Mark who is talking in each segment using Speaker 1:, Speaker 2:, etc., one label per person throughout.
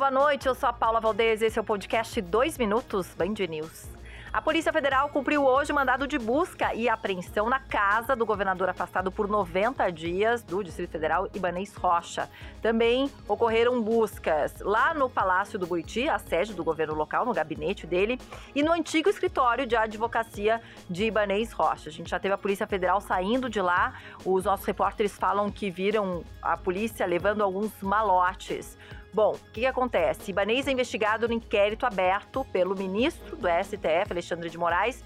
Speaker 1: Boa noite. Eu sou a Paula Valdez. Esse é o podcast 2 Minutos Band News. A Polícia Federal cumpriu hoje mandado de busca e apreensão na casa do governador afastado por 90 dias do Distrito Federal, Ibanez Rocha. Também ocorreram buscas lá no Palácio do Buriti, a sede do governo local, no gabinete dele, e no antigo escritório de advocacia de Ibanez Rocha. A gente já teve a Polícia Federal saindo de lá. Os nossos repórteres falam que viram a polícia levando alguns malotes. Bom, o que, que, acontece? Ibanez é investigado no inquérito aberto pelo ministro do STF, Alexandre de Moraes,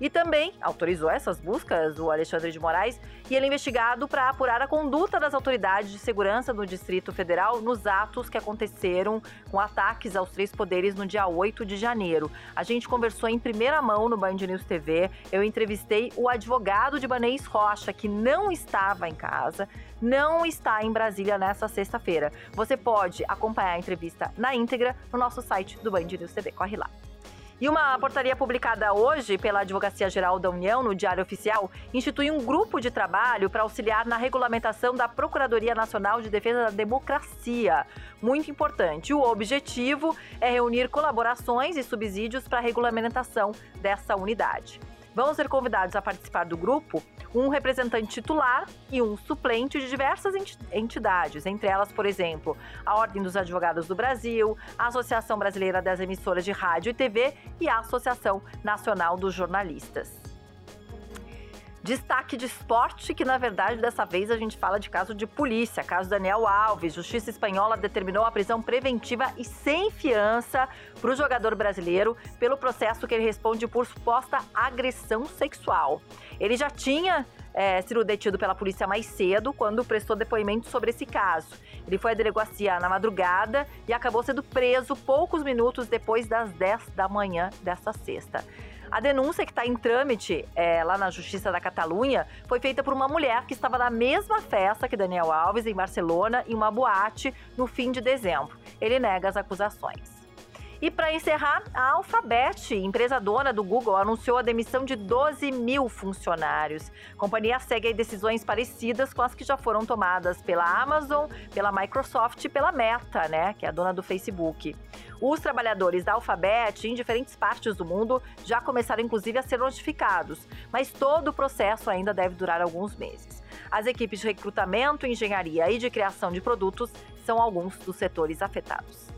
Speaker 1: e também autorizou essas buscas, o Alexandre de Moraes, e ele é investigado para apurar a conduta das autoridades de segurança do Distrito Federal nos atos que aconteceram com ataques aos três poderes no dia 8 de janeiro. A gente conversou em primeira mão no Band News TV, eu entrevistei o advogado de Ibanez Rocha, que não estava em casa, não está em Brasília nessa sexta-feira. Você pode acompanhar a entrevista na íntegra no nosso site do Band News TV. Corre lá. E uma portaria publicada hoje pela Advocacia Geral da União no Diário Oficial institui um grupo de trabalho para auxiliar na regulamentação da Procuradoria Nacional de Defesa da Democracia. Muito importante. O objetivo é reunir colaborações e subsídios para a regulamentação dessa unidade. Vão ser convidados a participar do grupo um representante titular e um suplente de diversas entidades, entre elas, por exemplo, a Ordem dos Advogados do Brasil, a Associação Brasileira das Emissoras de Rádio e TV e a Associação Nacional dos Jornalistas. Destaque de esporte, que na verdade dessa vez a gente fala de caso de polícia, caso Daniel Alves. Justiça espanhola determinou a prisão preventiva e sem fiança para o jogador brasileiro pelo processo que ele responde por suposta agressão sexual. Ele já tinha é, sido detido pela polícia mais cedo, quando prestou depoimento sobre esse caso. Ele foi à delegacia na madrugada e acabou sendo preso poucos minutos depois das 10 da manhã desta sexta. A denúncia que está em trâmite é, lá na Justiça da Catalunha foi feita por uma mulher que estava na mesma festa que Daniel Alves, em Barcelona, em uma boate, no fim de dezembro. Ele nega as acusações. E para encerrar, a Alphabet, empresa dona do Google, anunciou a demissão de 12 mil funcionários. A companhia segue decisões parecidas com as que já foram tomadas pela Amazon, pela Microsoft e pela Meta, né, que é a dona do Facebook. Os trabalhadores da Alphabet em diferentes partes do mundo já começaram inclusive a ser notificados, mas todo o processo ainda deve durar alguns meses. As equipes de recrutamento, engenharia e de criação de produtos são alguns dos setores afetados.